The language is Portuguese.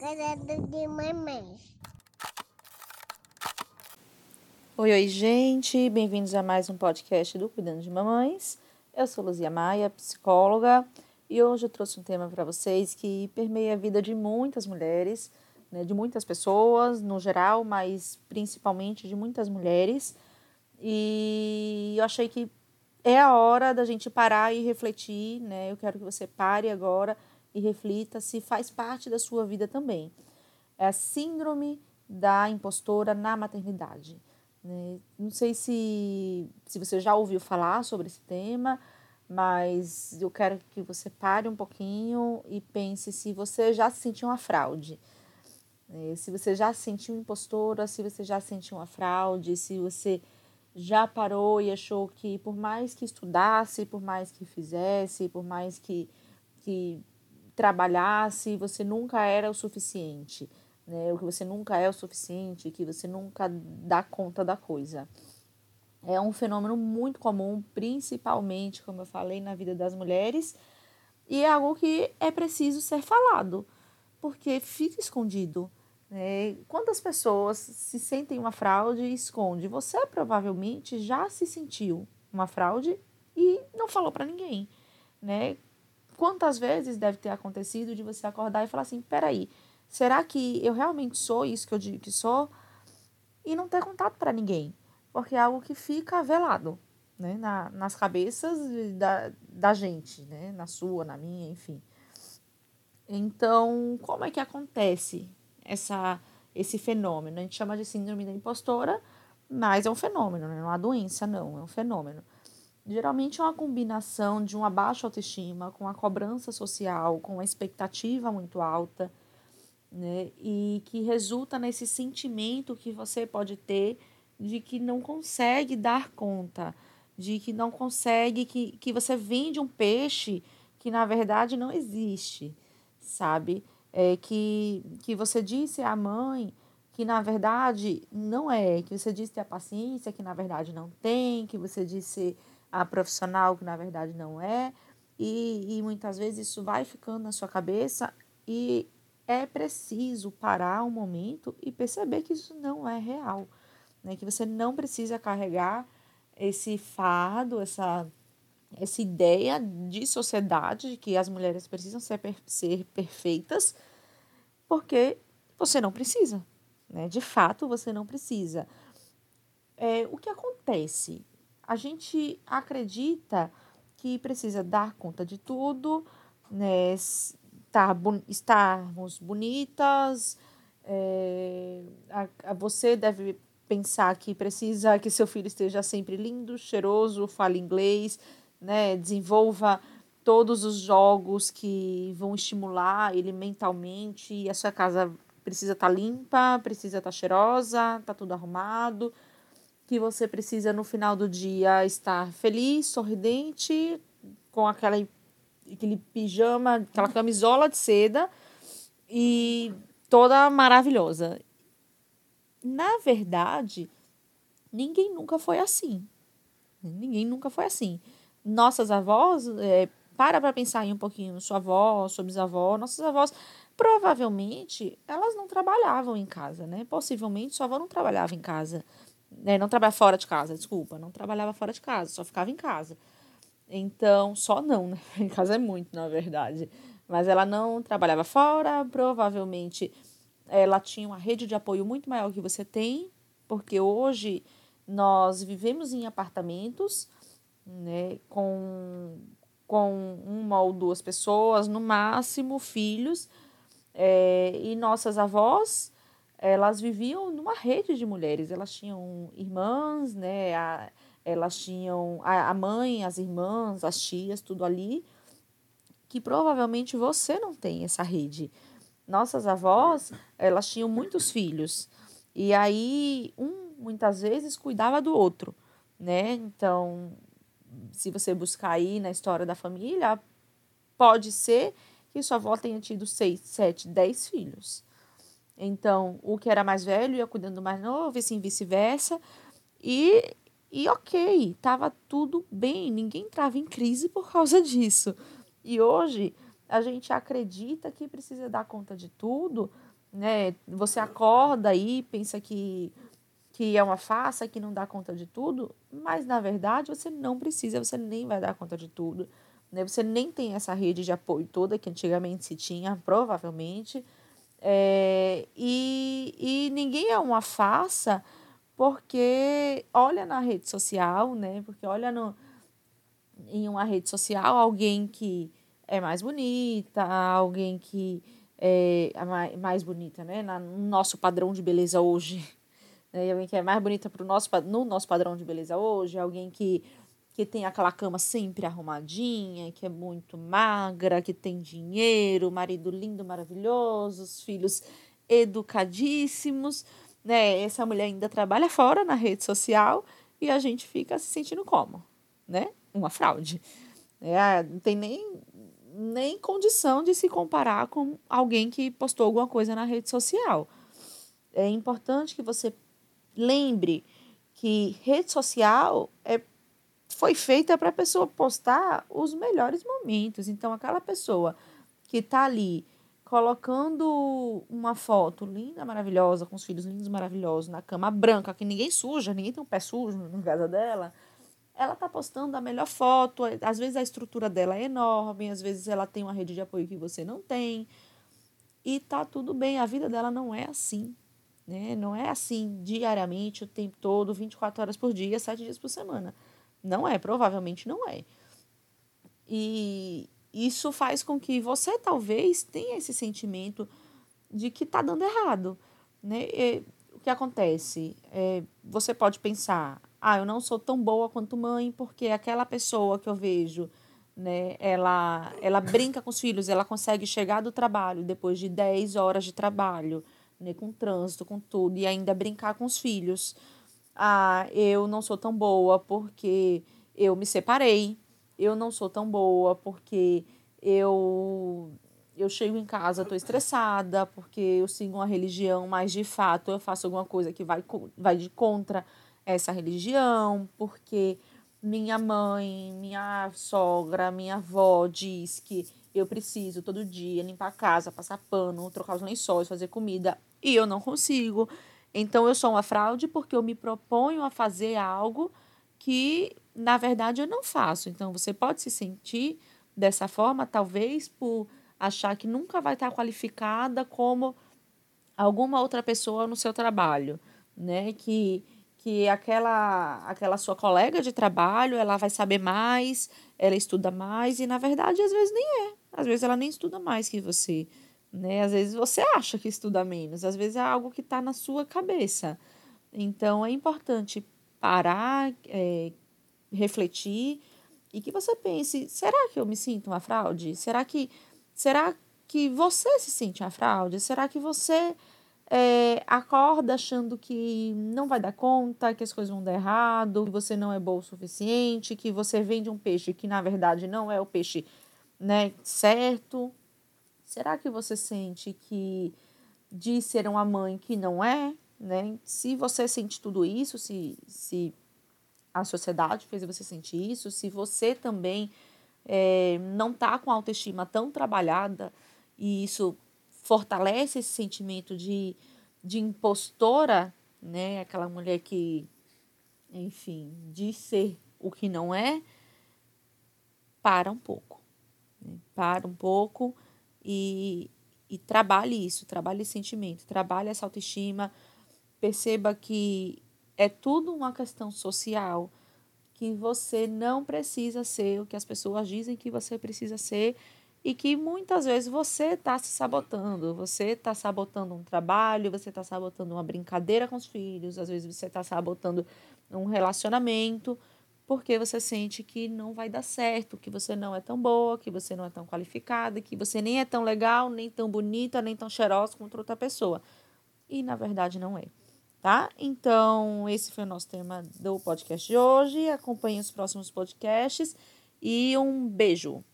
Cuidado de mamãe. Oi, oi, gente. Bem-vindos a mais um podcast do Cuidando de Mamães. Eu sou Luzia Maia, psicóloga, e hoje eu trouxe um tema para vocês que permeia a vida de muitas mulheres, né, de muitas pessoas no geral, mas principalmente de muitas mulheres. E eu achei que é a hora da gente parar e refletir, né? Eu quero que você pare agora e reflita se faz parte da sua vida também. É a síndrome da impostora na maternidade. Né? Não sei se, se você já ouviu falar sobre esse tema, mas eu quero que você pare um pouquinho e pense se você já se sentiu uma fraude. Né? Se você já se sentiu impostora, se você já se sentiu uma fraude, se você já parou e achou que por mais que estudasse, por mais que fizesse, por mais que, que trabalhasse, você nunca era o suficiente né? O que você nunca é o suficiente, que você nunca dá conta da coisa. É um fenômeno muito comum, principalmente, como eu falei, na vida das mulheres, e é algo que é preciso ser falado, porque fica escondido. Né? Quantas pessoas se sentem uma fraude e esconde? Você provavelmente já se sentiu uma fraude e não falou para ninguém, né? Quantas vezes deve ter acontecido de você acordar e falar assim: peraí, Será que eu realmente sou isso que eu digo que sou? E não ter contato para ninguém, porque é algo que fica velado, né? Na, nas cabeças da, da gente, né? Na sua, na minha, enfim. Então, como é que acontece essa, esse fenômeno? A gente chama de síndrome da impostora, mas é um fenômeno, né? não é doença, não, é um fenômeno. Geralmente é uma combinação de uma baixa autoestima com a cobrança social, com a expectativa muito alta né? E que resulta nesse sentimento que você pode ter de que não consegue dar conta, de que não consegue, que, que você vende um peixe que na verdade não existe, sabe? É, que, que você disse à mãe que na verdade não é, que você disse a paciência que na verdade não tem, que você disse a profissional que na verdade não é, e, e muitas vezes isso vai ficando na sua cabeça e é preciso parar um momento e perceber que isso não é real, né? Que você não precisa carregar esse fardo, essa essa ideia de sociedade de que as mulheres precisam ser, ser perfeitas, porque você não precisa, né? De fato, você não precisa. É, o que acontece? A gente acredita que precisa dar conta de tudo, né? estar, estarmos bonitas, é, a, a você deve pensar que precisa que seu filho esteja sempre lindo, cheiroso, fale inglês, né, desenvolva todos os jogos que vão estimular ele mentalmente, e a sua casa precisa estar tá limpa, precisa estar tá cheirosa, tá tudo arrumado, que você precisa no final do dia estar feliz, sorridente, com aquela aquele pijama, aquela camisola de seda e toda maravilhosa. Na verdade, ninguém nunca foi assim. Ninguém nunca foi assim. Nossas avós, é, para para pensar aí um pouquinho, sua avó, sua bisavó, nossas avós, provavelmente elas não trabalhavam em casa, né? Possivelmente sua avó não trabalhava em casa, né? Não trabalhava fora de casa, desculpa, não trabalhava fora de casa, só ficava em casa. Então, só não, né? Em casa é muito, na verdade. Mas ela não trabalhava fora, provavelmente ela tinha uma rede de apoio muito maior que você tem, porque hoje nós vivemos em apartamentos, né, com, com uma ou duas pessoas, no máximo filhos, é, e nossas avós, elas viviam numa rede de mulheres, elas tinham irmãs, né, a, elas tinham a, mãe, as irmãs, as tias, tudo ali, que provavelmente você não tem essa rede. Nossas avós, elas tinham muitos filhos. E aí, um muitas vezes cuidava do outro, né? Então, se você buscar aí na história da família, pode ser que sua avó tenha tido seis, sete, dez filhos. Então, o que era mais velho ia cuidando do mais novo, e assim vice-versa. E e ok, estava tudo bem, ninguém entrava em crise por causa disso. E hoje a gente acredita que precisa dar conta de tudo, né? Você acorda aí, pensa que que é uma farsa, que não dá conta de tudo, mas na verdade você não precisa, você nem vai dar conta de tudo. Né? Você nem tem essa rede de apoio toda que antigamente se tinha, provavelmente. É, e, e ninguém é uma farsa porque olha na rede social, né? Porque olha no, em uma rede social alguém que é mais bonita, alguém que é mais bonita, né? No nosso padrão de beleza hoje né? alguém que é mais bonita pro nosso, no nosso padrão de beleza hoje, alguém que, que tem aquela cama sempre arrumadinha, que é muito magra, que tem dinheiro, marido lindo, maravilhoso, os filhos educadíssimos, né? Essa mulher ainda trabalha fora na rede social e a gente fica se sentindo como, né? Uma fraude. É, não tem nem, nem condição de se comparar com alguém que postou alguma coisa na rede social. É importante que você lembre que rede social é, foi feita para a pessoa postar os melhores momentos. Então, aquela pessoa que está ali colocando uma foto linda, maravilhosa, com os filhos lindos, maravilhosos, na cama branca, que ninguém suja, ninguém tem um pé sujo na casa dela, ela está postando a melhor foto. Às vezes a estrutura dela é enorme, às vezes ela tem uma rede de apoio que você não tem. E tá tudo bem, a vida dela não é assim. Né? Não é assim diariamente, o tempo todo, 24 horas por dia, 7 dias por semana. Não é, provavelmente não é. E isso faz com que você talvez tenha esse sentimento de que está dando errado. Né? E, o que acontece? É, você pode pensar, ah, eu não sou tão boa quanto mãe, porque aquela pessoa que eu vejo, né, ela, ela brinca com os filhos, ela consegue chegar do trabalho depois de 10 horas de trabalho né, com trânsito, com tudo, e ainda brincar com os filhos. Ah, eu não sou tão boa porque eu me separei. Eu não sou tão boa porque eu eu chego em casa, estou estressada, porque eu sigo uma religião, mas de fato eu faço alguma coisa que vai, vai de contra essa religião, porque minha mãe, minha sogra, minha avó diz que eu preciso todo dia limpar a casa, passar pano, trocar os lençóis, fazer comida e eu não consigo. Então eu sou uma fraude porque eu me proponho a fazer algo que na verdade eu não faço. Então você pode se sentir dessa forma, talvez por achar que nunca vai estar qualificada como alguma outra pessoa no seu trabalho, né? Que que aquela aquela sua colega de trabalho, ela vai saber mais, ela estuda mais e na verdade às vezes nem é. Às vezes ela nem estuda mais que você. Né? Às vezes você acha que estuda menos, às vezes é algo que está na sua cabeça. Então é importante parar, é, refletir e que você pense: será que eu me sinto uma fraude? Será que, será que você se sente uma fraude? Será que você é, acorda achando que não vai dar conta, que as coisas vão dar errado, que você não é bom o suficiente, que você vende um peixe que na verdade não é o peixe né, certo? Será que você sente que diz ser uma mãe que não é? Né? Se você sente tudo isso, se, se a sociedade fez você sentir isso, se você também é, não está com a autoestima tão trabalhada e isso fortalece esse sentimento de, de impostora, né? Aquela mulher que, enfim, diz ser o que não é, para um pouco. Para um pouco e, e trabalhe isso, trabalhe esse sentimento, trabalhe essa autoestima, perceba que é tudo uma questão social, que você não precisa ser o que as pessoas dizem que você precisa ser e que muitas vezes você está se sabotando, você está sabotando um trabalho, você está sabotando uma brincadeira com os filhos, às vezes você está sabotando um relacionamento porque você sente que não vai dar certo, que você não é tão boa, que você não é tão qualificada, que você nem é tão legal, nem tão bonita, nem tão cheirosa quanto outra pessoa. E na verdade não é, tá? Então, esse foi o nosso tema do podcast de hoje. Acompanhe os próximos podcasts e um beijo.